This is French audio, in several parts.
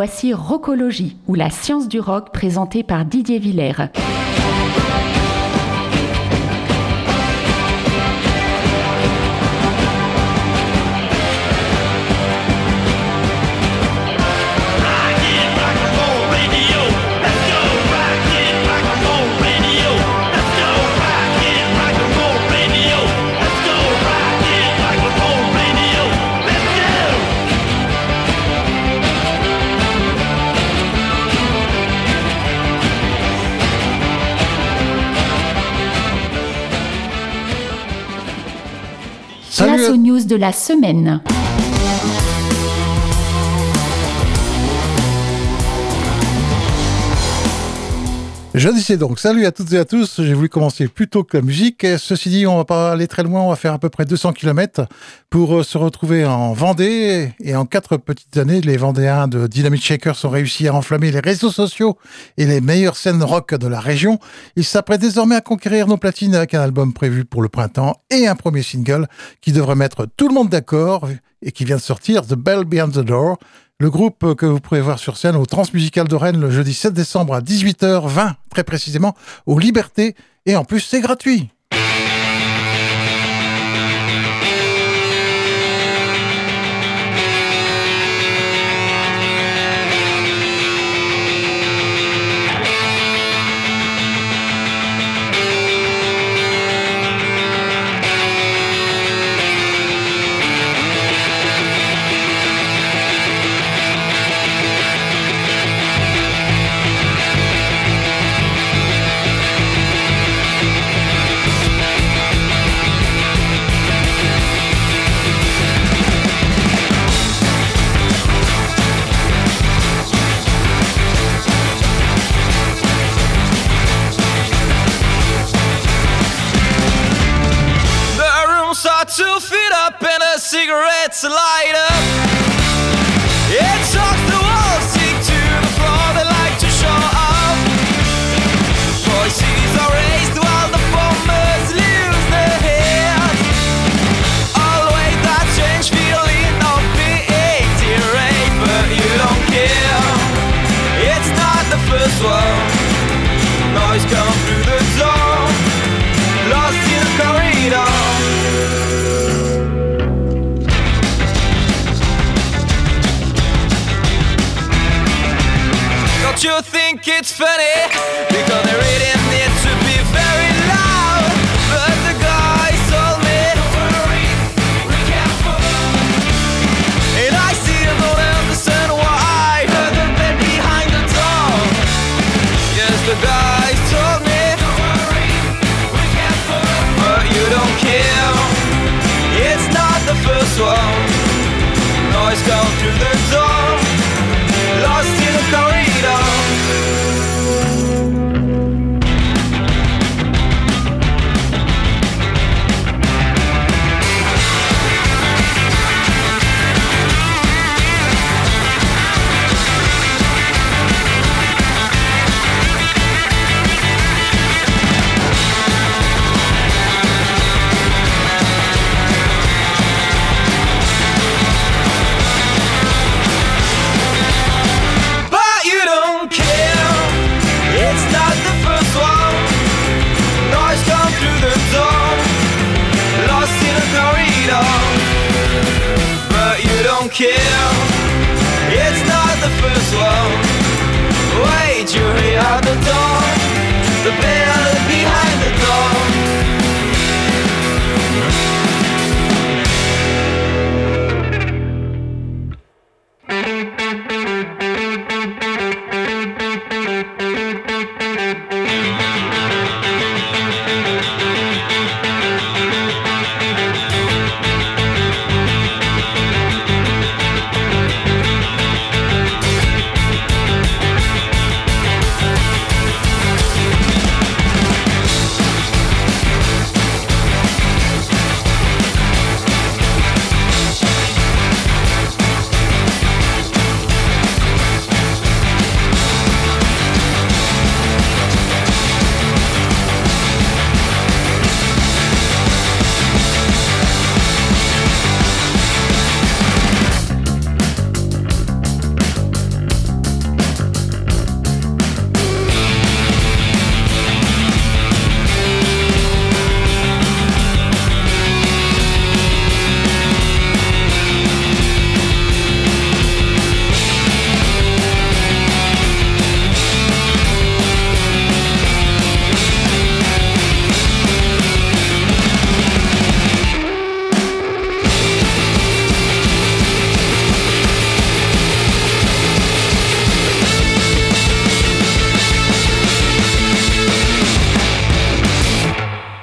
Voici Rockologie, ou la science du rock présentée par Didier Villers. Aux news de la semaine. Je disais donc, salut à toutes et à tous. J'ai voulu commencer plus tôt que la musique. ceci dit, on va pas aller très loin. On va faire à peu près 200 km pour euh, se retrouver en Vendée. Et en quatre petites années, les Vendéens de Dynamite Shakers ont réussi à enflammer les réseaux sociaux et les meilleures scènes rock de la région. Ils s'apprêtent désormais à conquérir nos platines avec un album prévu pour le printemps et un premier single qui devrait mettre tout le monde d'accord et qui vient de sortir, The Bell Behind the Door. Le groupe que vous pourrez voir sur scène au Transmusical de Rennes le jeudi 7 décembre à 18h20, très précisément, aux Libertés. Et en plus, c'est gratuit.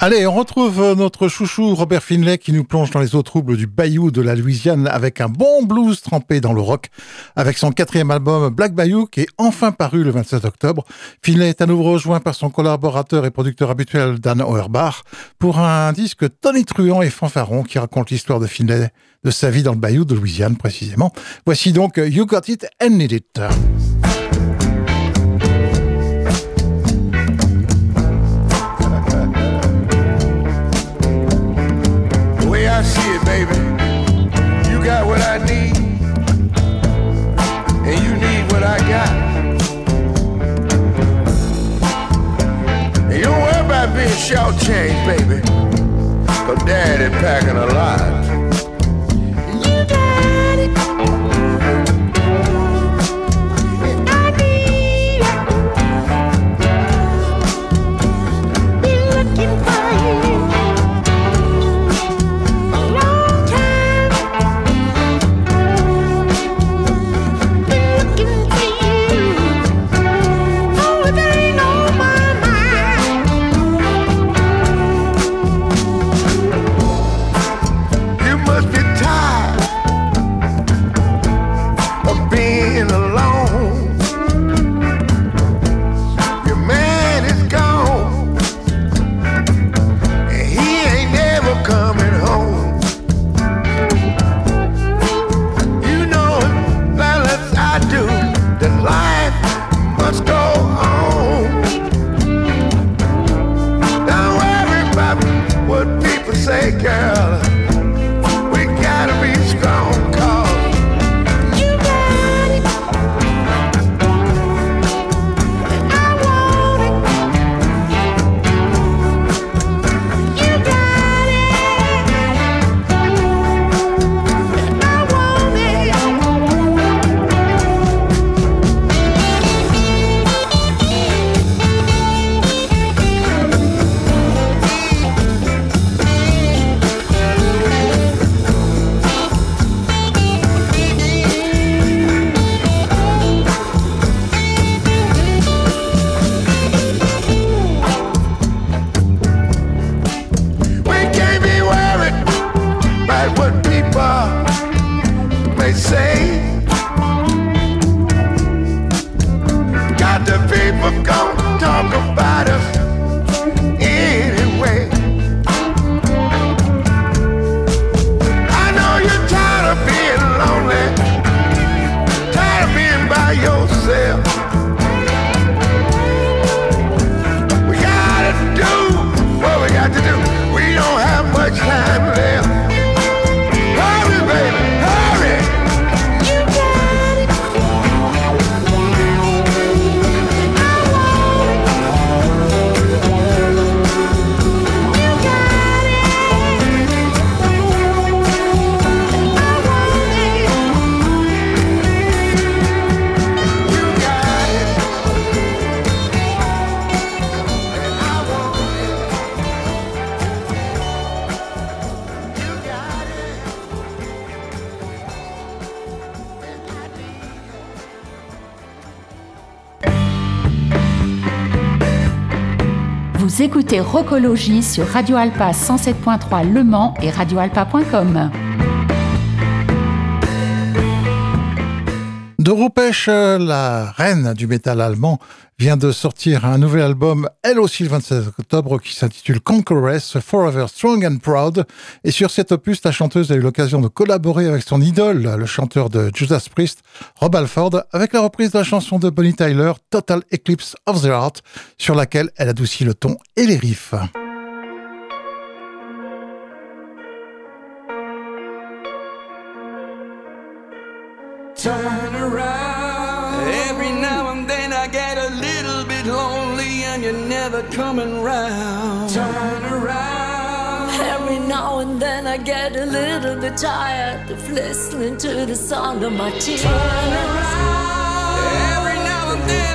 Allez, on retrouve euh, notre chouchou Robert Finlay qui nous plonge dans les eaux troubles du bayou de la Louisiane avec un bon blues trempé dans le rock. Avec son quatrième album Black Bayou qui est enfin paru le 27 octobre, Finlay est à nouveau rejoint par son collaborateur et producteur habituel Dan Auerbach pour un disque Tony Truant et fanfaron qui raconte l'histoire de Finlay, de sa vie dans le bayou de Louisiane précisément. Voici donc You Got It and Need It. I got. You don't worry about being shortchanged, baby. Cause daddy packing a lot. Écoutez Rocologie sur Radio Alpa 107.3 Le Mans et radioalpa.com. De Rupesh, la reine du métal allemand, vient de sortir un nouvel album, elle aussi le 27 octobre, qui s'intitule Conqueress, Forever Strong and Proud. Et sur cet opus, la chanteuse a eu l'occasion de collaborer avec son idole, le chanteur de Judas Priest, Rob Alford, avec la reprise de la chanson de Bonnie Tyler, Total Eclipse of the Heart, sur laquelle elle adoucit le ton et les riffs. Coming round. Turn around. Every now and then I get a little bit tired of listening to the sound of my tears. Turn around. Every now and then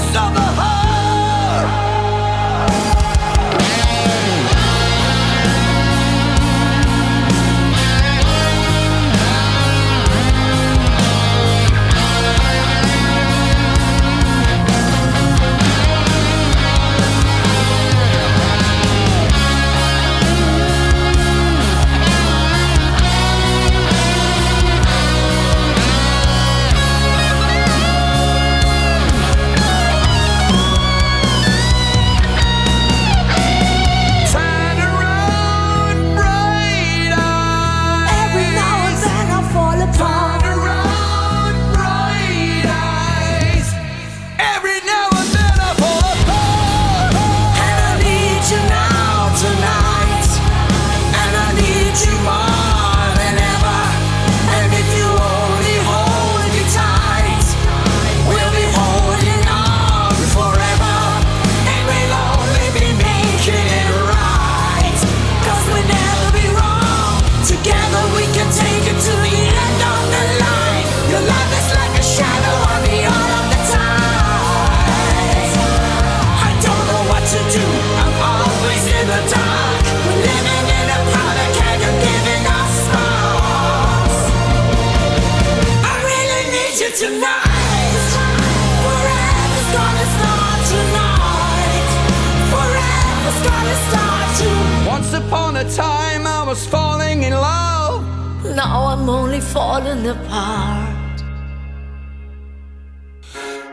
A time I was falling in love. Now I'm only falling apart.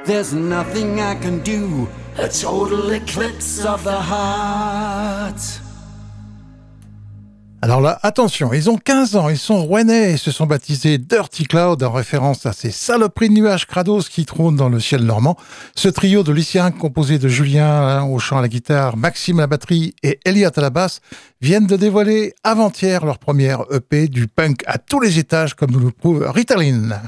There's nothing I can do. A total eclipse of the heart. Alors là, attention, ils ont 15 ans, ils sont rouennais et se sont baptisés Dirty Cloud en référence à ces saloperies de nuages crados qui trônent dans le ciel normand. Ce trio de lycéens composé de Julien hein, au chant à la guitare, Maxime à la batterie et Elliot à la basse viennent de dévoiler avant-hier leur première EP du punk à tous les étages comme nous le prouve Ritalin.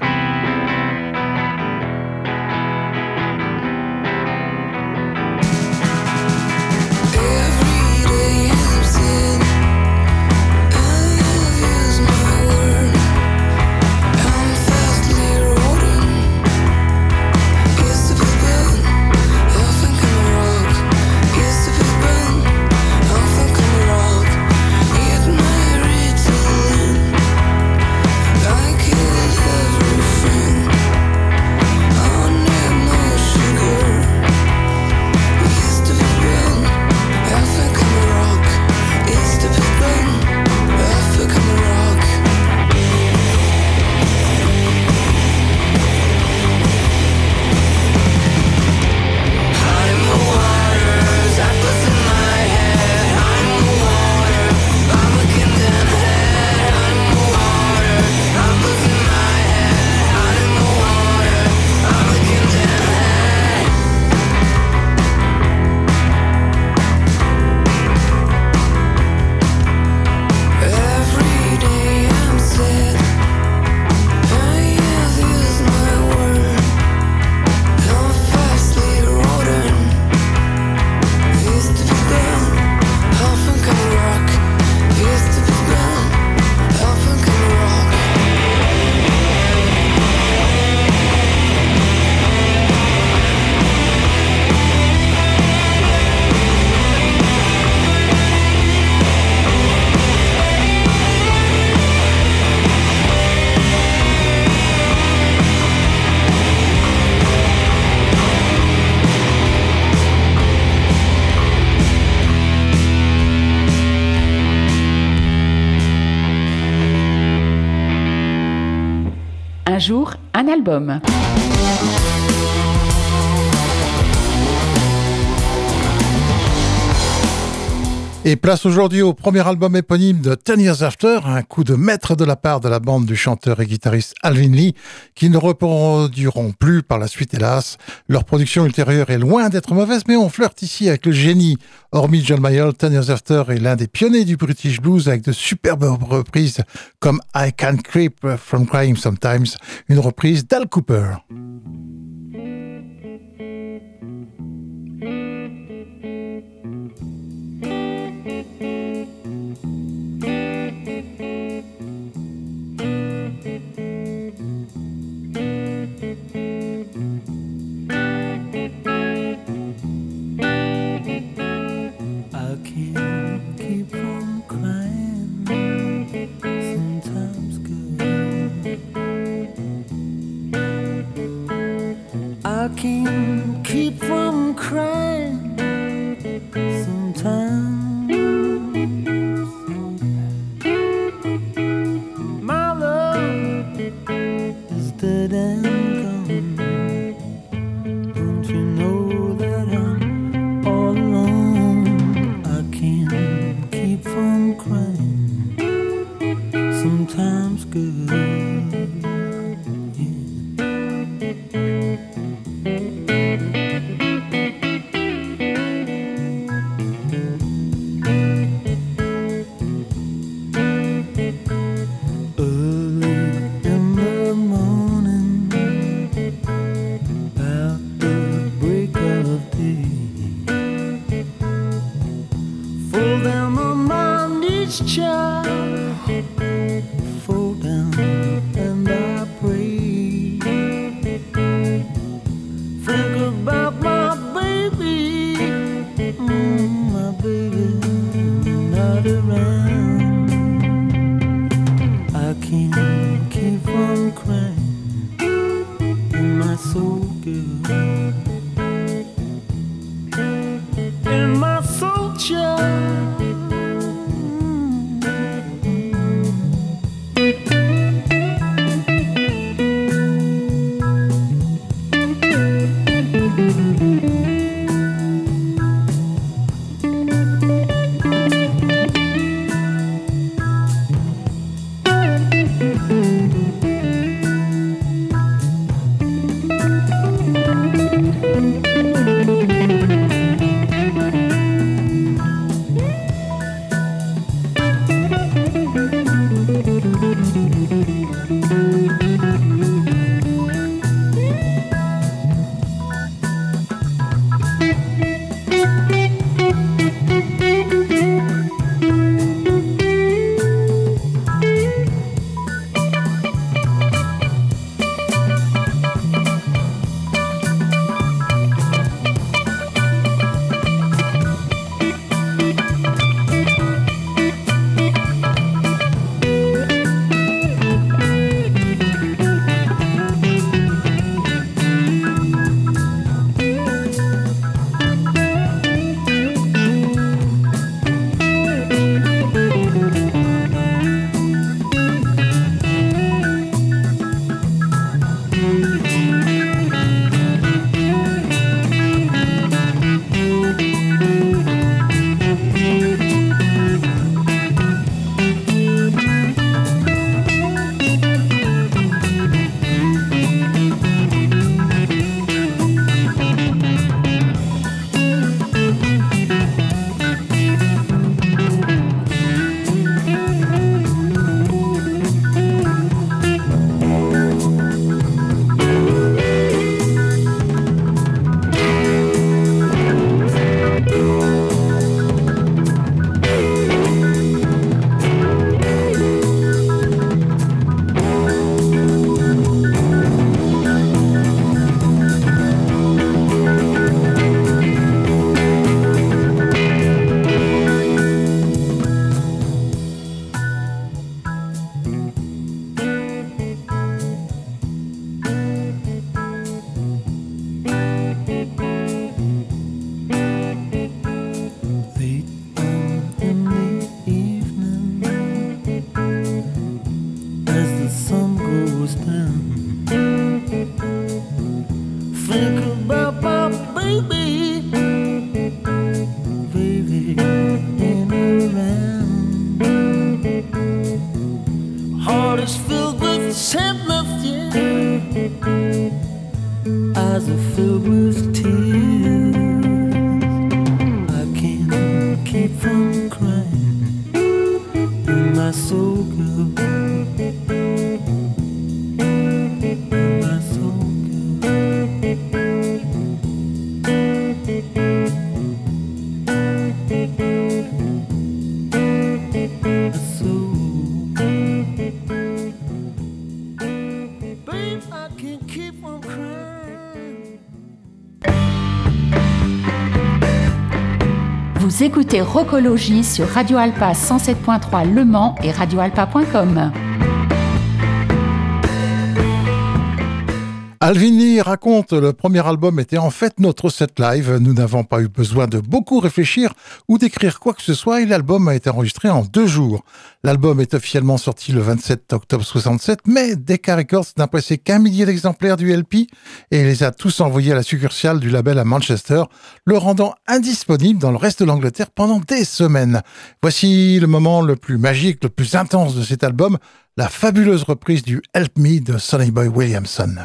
Jour, un album. Et place aujourd'hui au premier album éponyme de Ten Years After, un coup de maître de la part de la bande du chanteur et guitariste Alvin Lee, qui ne reproduiront plus par la suite, hélas. Leur production ultérieure est loin d'être mauvaise, mais on flirte ici avec le génie. Hormis John Mayall, Ten Years After est l'un des pionniers du British Blues avec de superbes reprises comme I Can't Creep From Crying Sometimes, une reprise d'Al Cooper. Écoutez Rocologie sur Radio Alpa 107.3 Le Mans et radioalpa.com. Alvini raconte le premier album était en fait notre set live. Nous n'avons pas eu besoin de beaucoup réfléchir ou d'écrire quoi que ce soit et l'album a été enregistré en deux jours. L'album est officiellement sorti le 27 octobre 67, mais Decca Records n'a pressé qu'un millier d'exemplaires du LP et les a tous envoyés à la succursale du label à Manchester, le rendant indisponible dans le reste de l'Angleterre pendant des semaines. Voici le moment le plus magique, le plus intense de cet album, la fabuleuse reprise du Help Me de Sonny Boy Williamson.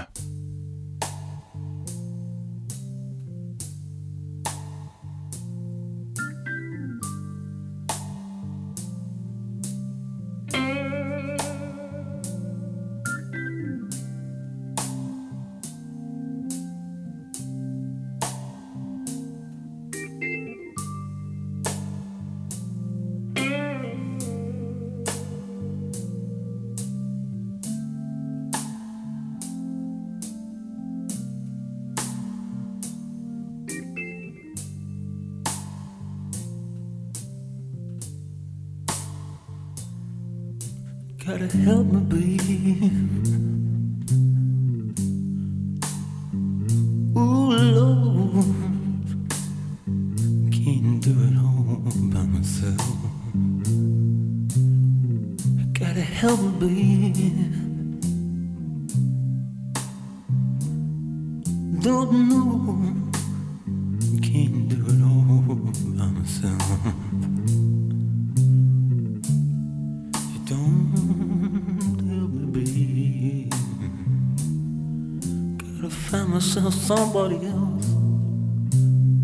Somebody else.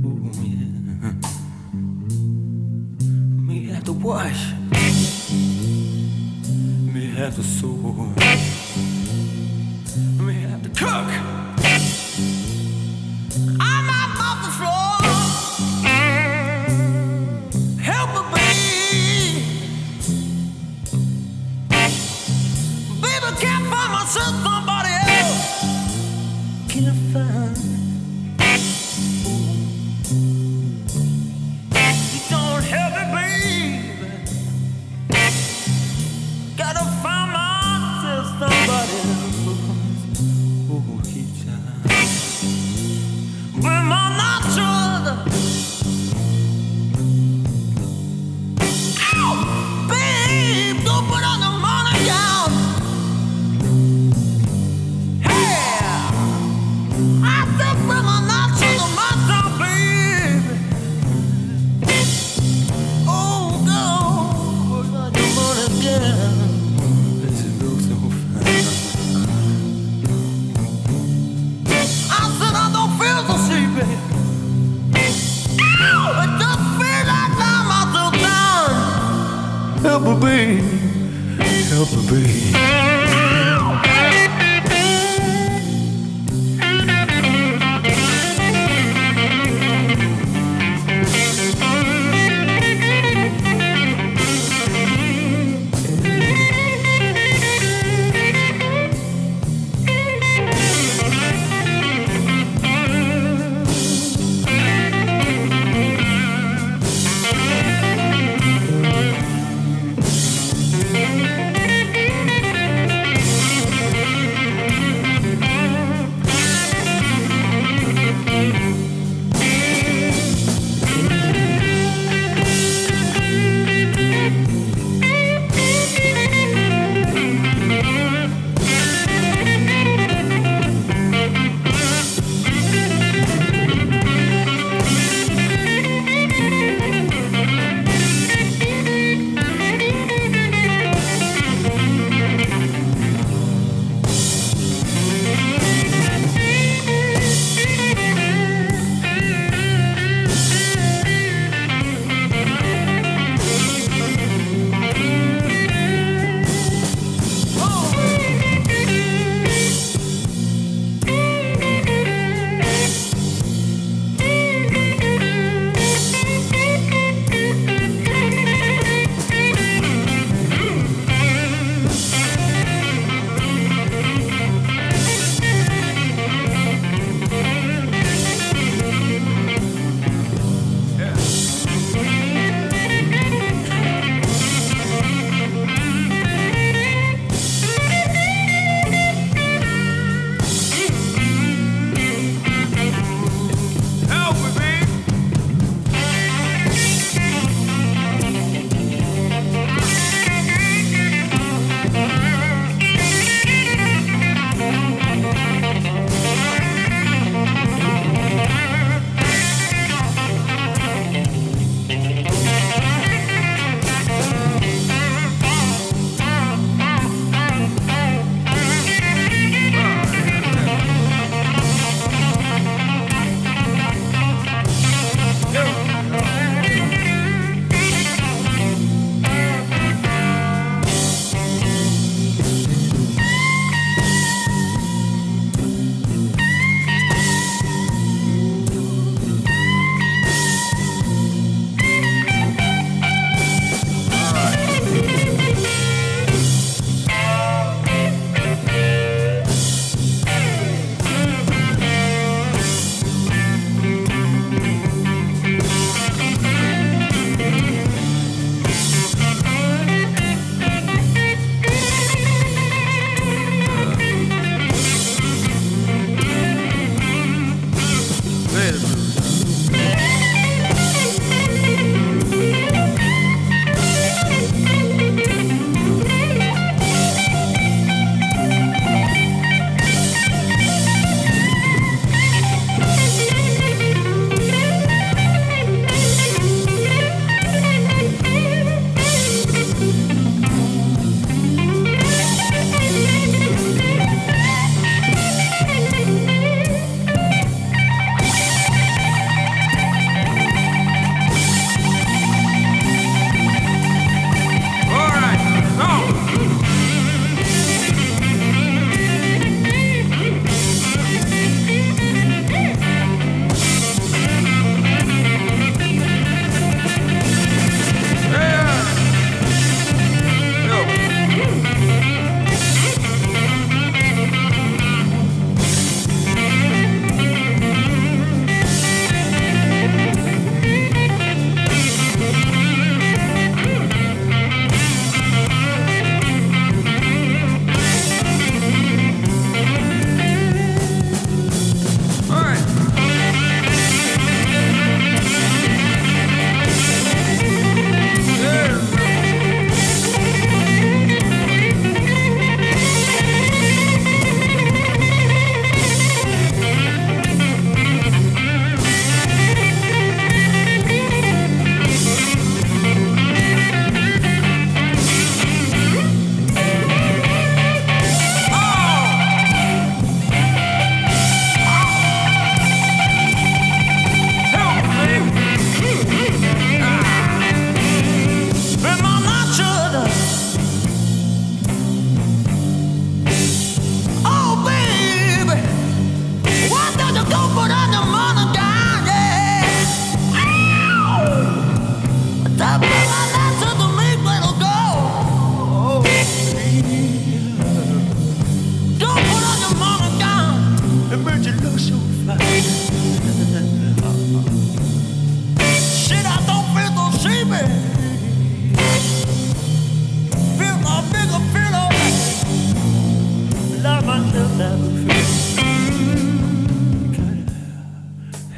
Ooh, yeah. May have to wash. May have to sew.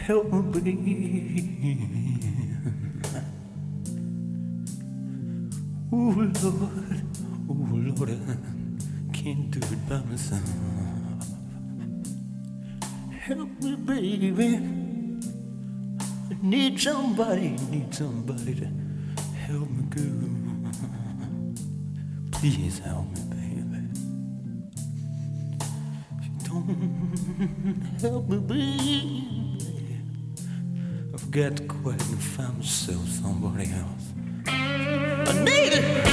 help me breathe. Oh Lord, oh Lord, I can't do it by myself. Help me, baby. I need somebody, need somebody to help me go. Please help me. Help me, baby, I've got to quit and find myself somebody else. I need it.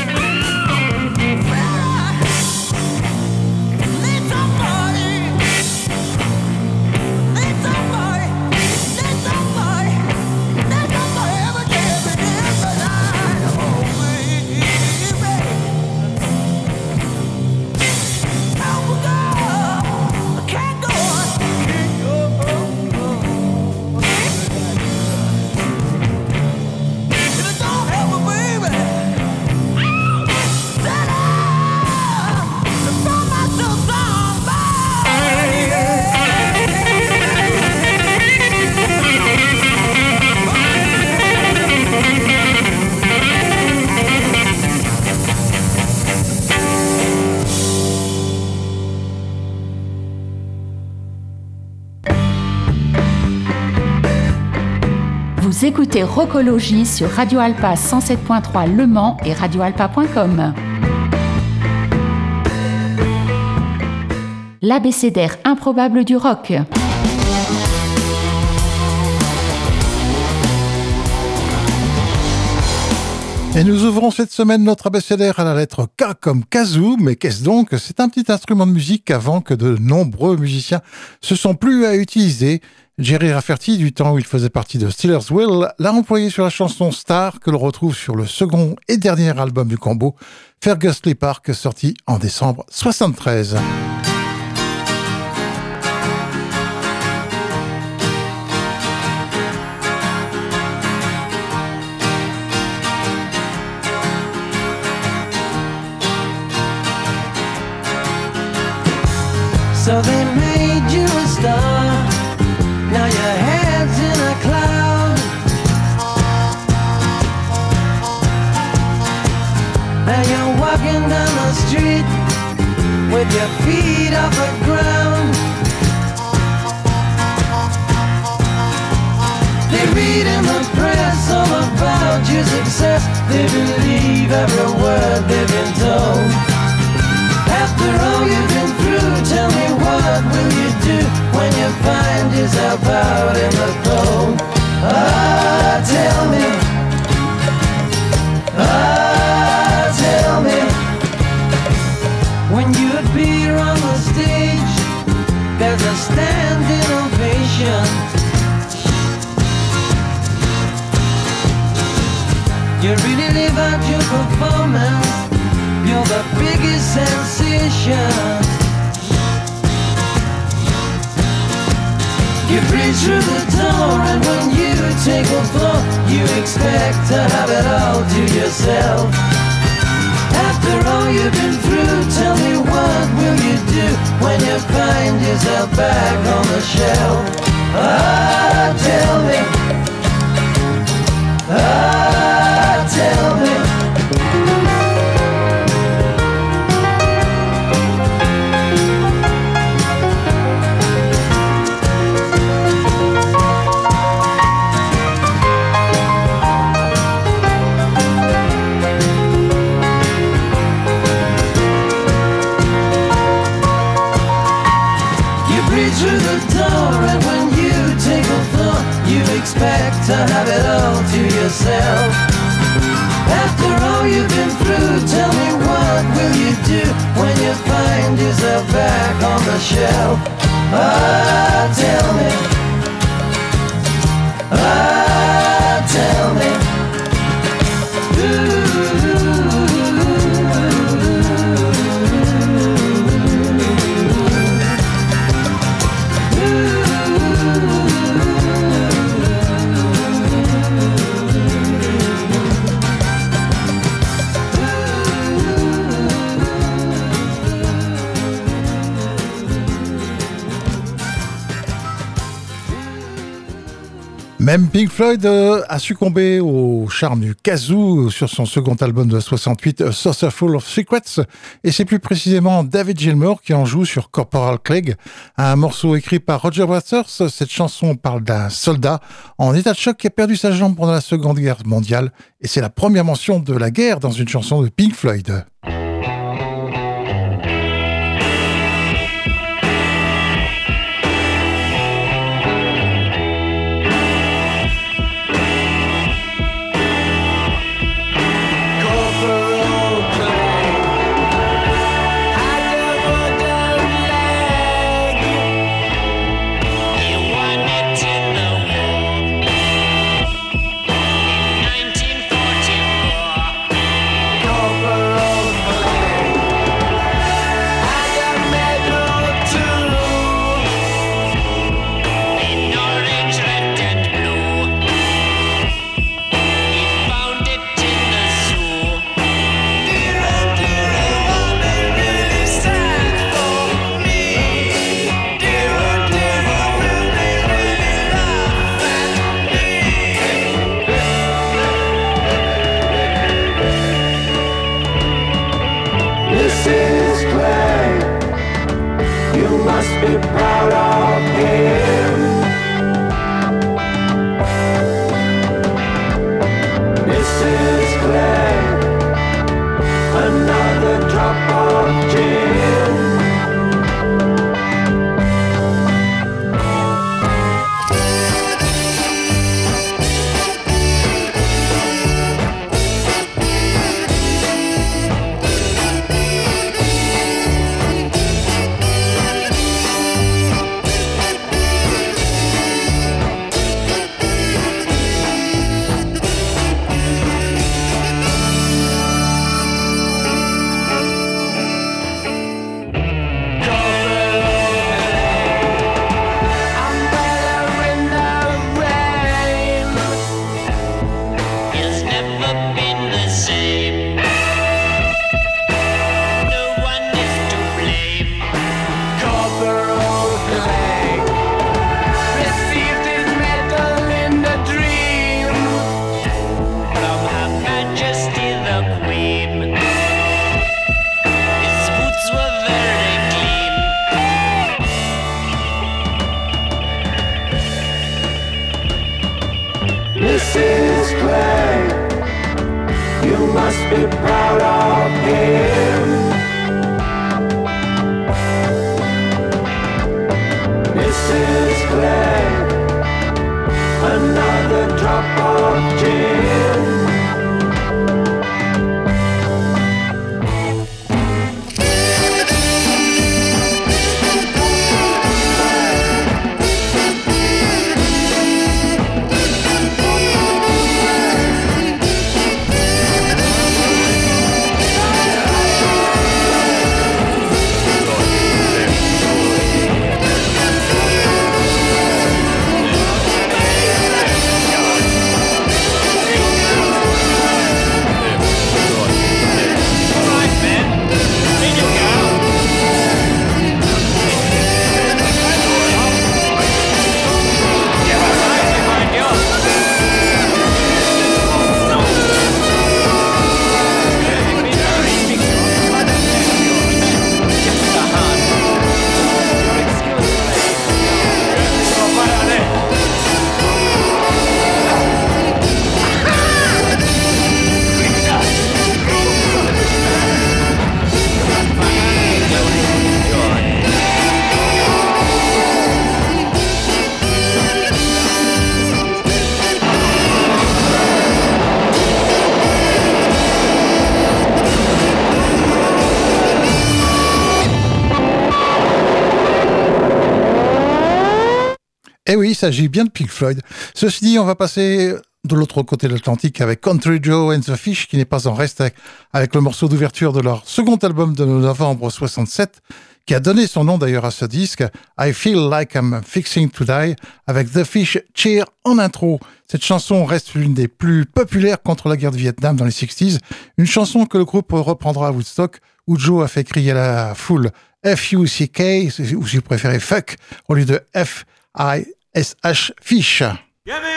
Écoutez Rocologie sur Radio Alpa 107.3 Le Mans et radioalpa.com. L'abécédaire improbable du rock. Et nous ouvrons cette semaine notre abécédaire à la lettre K comme kazoo. Mais qu'est-ce donc C'est un petit instrument de musique avant que de nombreux musiciens se sont plus à utiliser. Jerry Rafferty, du temps où il faisait partie de Steelers Will, l'a employé sur la chanson Star que l'on retrouve sur le second et dernier album du combo, Fergus Lee Park, sorti en décembre 73. With your feet off the ground. They read in the press all about your success. They believe every word they've been told. After all you've been through, tell me what will you do when you find yourself out in the cold? Ah, really your performance. You're the biggest sensation. You breathe through the door, and when you take a floor, you expect to have it all to yourself. After all you've been through, tell me what will you do when you find yourself back on the shelf? Ah, tell me. Ah, tell me. To have it all to yourself. After all you've been through, tell me what will you do when you find yourself back on the shelf? Ah, tell me. Ah, tell me. Même Pink Floyd euh, a succombé au charme du kazoo sur son second album de 68, A Saucer Full of Secrets, et c'est plus précisément David Gilmour qui en joue sur Corporal Clegg, un morceau écrit par Roger Waters. Cette chanson parle d'un soldat en état de choc qui a perdu sa jambe pendant la Seconde Guerre mondiale, et c'est la première mention de la guerre dans une chanson de Pink Floyd. S'agit bien de Pink Floyd. Ceci dit, on va passer de l'autre côté de l'Atlantique avec Country Joe and the Fish, qui n'est pas en reste avec, le morceau d'ouverture de leur second album de novembre 67, qui a donné son nom d'ailleurs à ce disque, I Feel Like I'm Fixing to Die, avec The Fish Cheer en intro. Cette chanson reste l'une des plus populaires contre la guerre de Vietnam dans les 60s, une chanson que le groupe reprendra à Woodstock, où Joe a fait crier à la foule F-U-C-K, ou si vous préférez fuck, au lieu de F-I-S-H Fish. Yeah.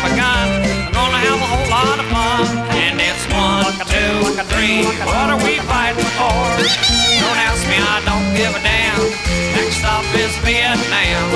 Up a gonna have a whole lot of fun. And it's one, two, three. What are we fighting for? Don't ask me, I don't give a damn. Next stop is Vietnam.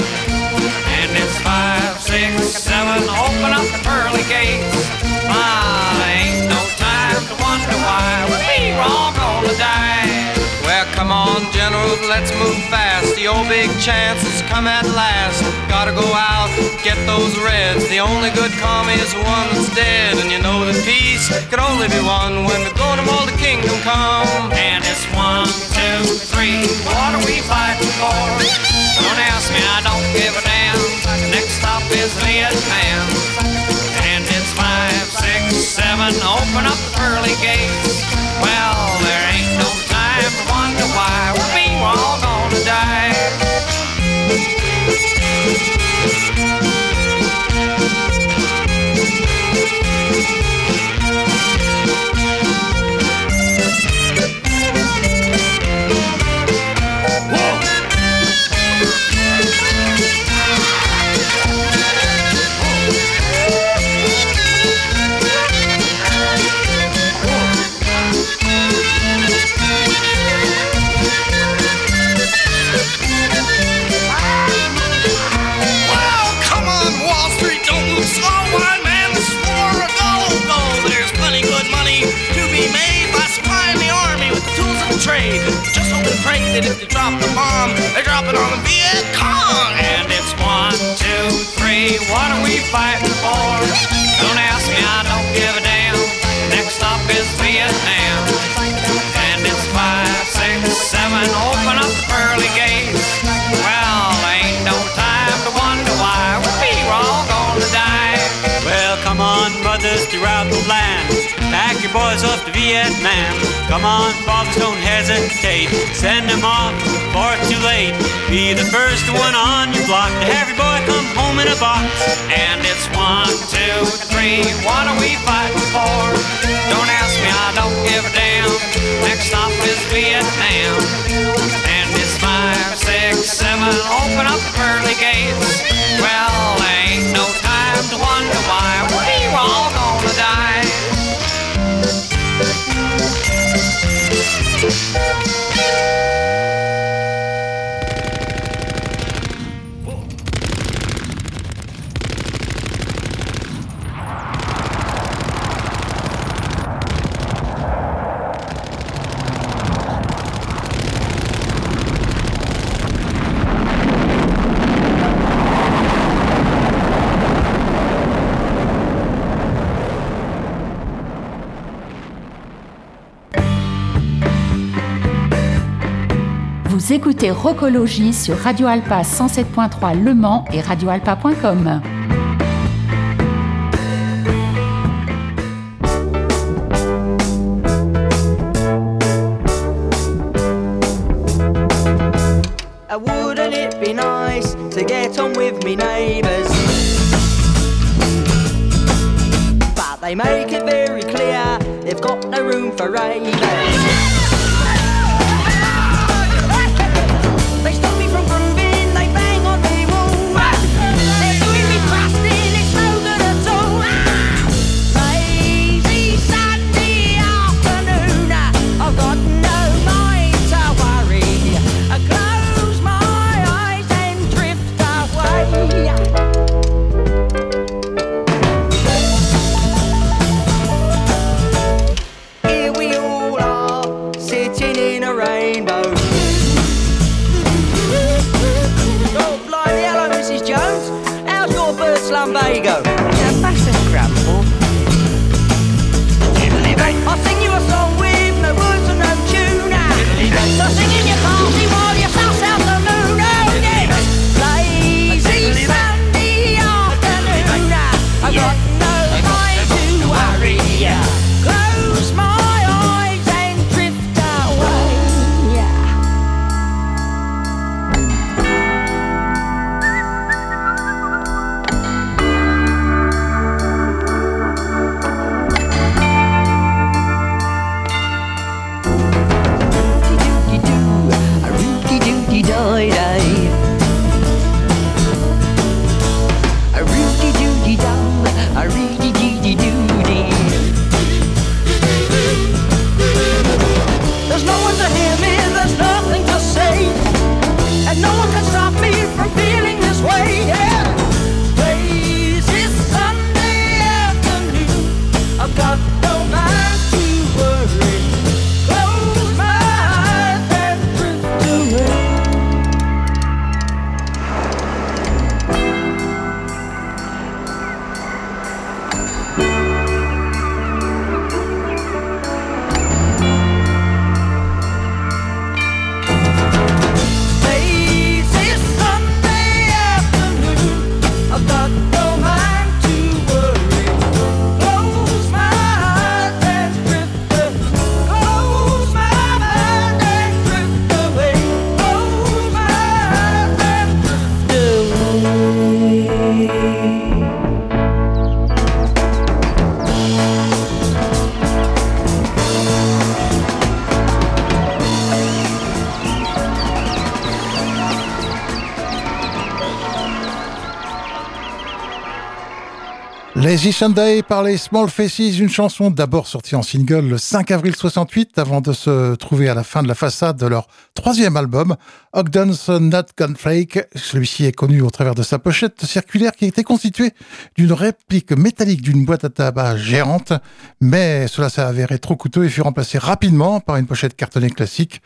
And it's five, six, seven. Open up the pearly gates. Ah, ain't no time to wonder why we were all gonna die. Well, come on, General, let's move fast. The old big chance has come at last. Gotta go out, get those reds. The only good commie is the one that's dead. And you know that peace can only be won when we're going to all the kingdom come. And it's one, two, three. What are we fighting for? Don't ask me, I don't give a damn. Next stop is Vietnam. And it's five, six, seven. Open up the pearly gates. Well, there ain't no time to wonder why we were all gonna die. Boys off to Vietnam. Come on, fathers, don't hesitate. Send them off it's too late. Be the first one on your block to have your boy come home in a box. And it's one, two, three. What are we fighting for? Don't ask me, I don't give a damn. Next stop is Vietnam. And it's five, six, seven. Open up the pearly gates. Well, ain't no time to wonder why we were all gonna die. Vous écoutez Rocologie sur Radio Alpa 107.3 Le Mans et radioalpa.com. Lazy Sunday par les Small Faces, une chanson d'abord sortie en single le 5 avril 68 avant de se trouver à la fin de la façade de leur troisième album, Ogden's Not Gunflake. Celui-ci est connu au travers de sa pochette circulaire qui était constituée d'une réplique métallique d'une boîte à tabac géante, mais cela s'est avéré trop coûteux et fut remplacé rapidement par une pochette cartonnée classique.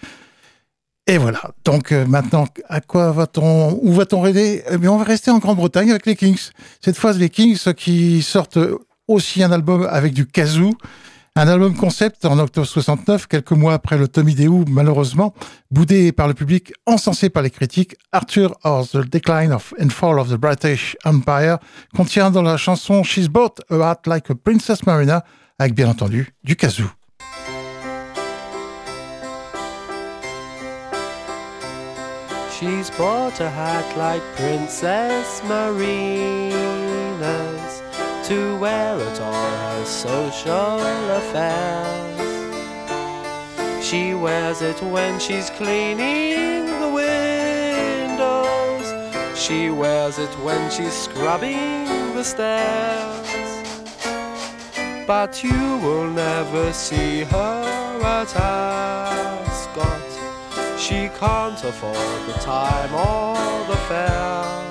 Et voilà. Donc euh, maintenant, à quoi va-t-on Où va-t-on rester Eh bien, on va rester en Grande-Bretagne avec les Kings. Cette fois, les Kings qui sortent aussi un album avec du kazoo. Un album concept en octobre 69, quelques mois après le Tommy Deo, malheureusement, boudé par le public, encensé par les critiques, Arthur or the Decline of and Fall of the British Empire contient dans la chanson She's Bought a Heart Like a Princess Marina, avec bien entendu du kazoo. She's bought a hat like Princess Marina's to wear at all her social affairs. She wears it when she's cleaning the windows. She wears it when she's scrubbing the stairs. But you will never see her at Ascot. She can't afford the time or the fare.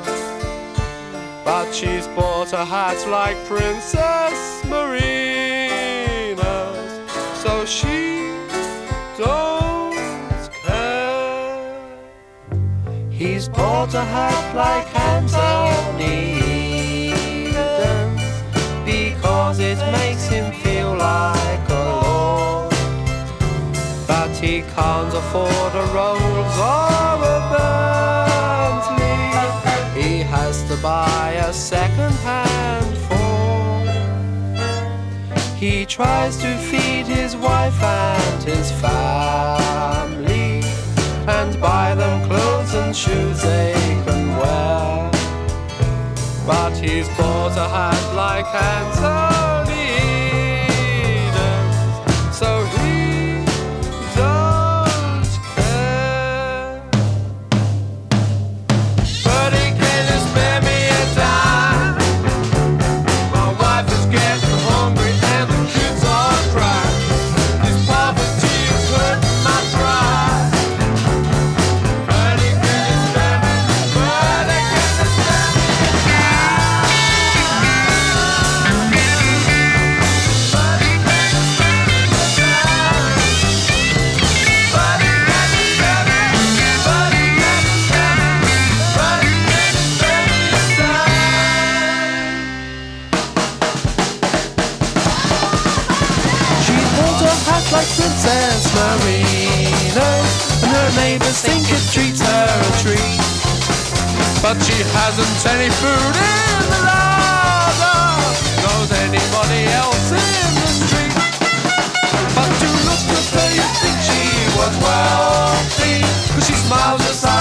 But she's bought a hat like Princess Marina's, so she don't care. He's bought a hat like Anthony Eden's because it makes him feel Can't afford a Rolls or a Bentley. He has to buy a second-hand Ford. He tries to feed his wife and his family and buy them clothes and shoes they can wear. But he's bought a hat like Anthony think it treats her a treat. But she hasn't any food in the larder, knows anybody else in the street. But to look at her, you think she was wealthy, cause she smiles just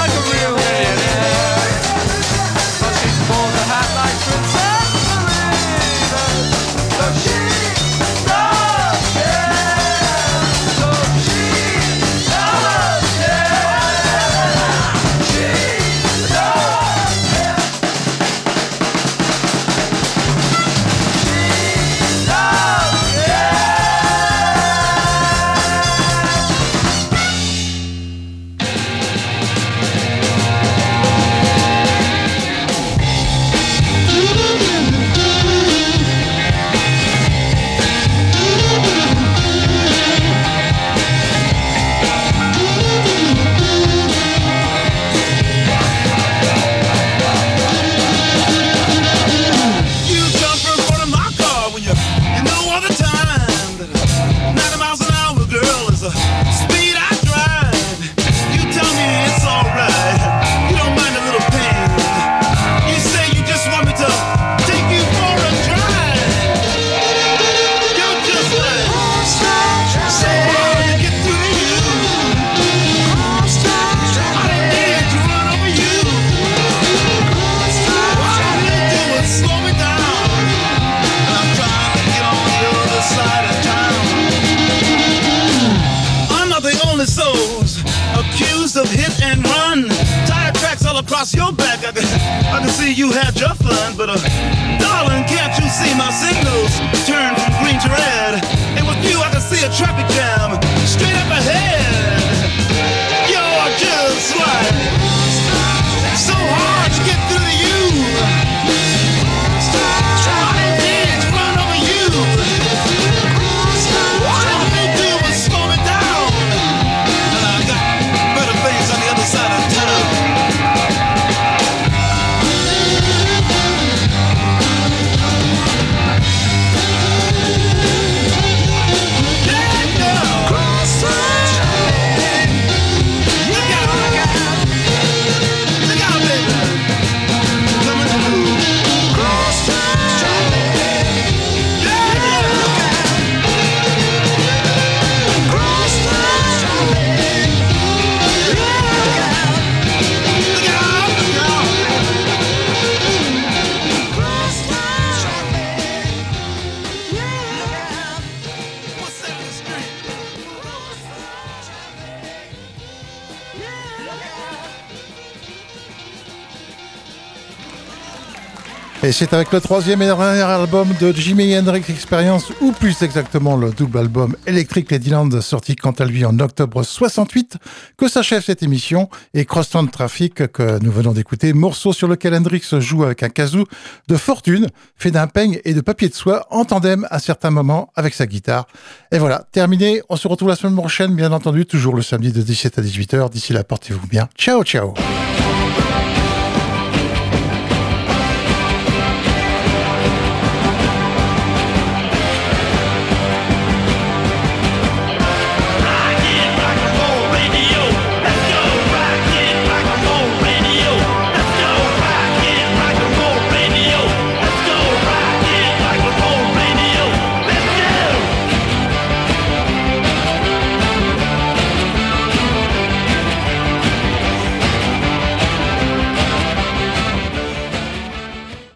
Et c'est avec le troisième et dernier album de Jimi Hendrix Experience, ou plus exactement le double album Electric Ladyland, sorti quant à lui en octobre 68, que s'achève cette émission et Crossland Traffic que nous venons d'écouter, morceau sur lequel Hendrix joue avec un kazoo de fortune, fait d'un peigne et de papier de soie, en tandem à certains moments avec sa guitare. Et voilà, terminé. On se retrouve la semaine prochaine, bien entendu, toujours le samedi de 17 à 18h. D'ici là, portez-vous bien. Ciao, ciao.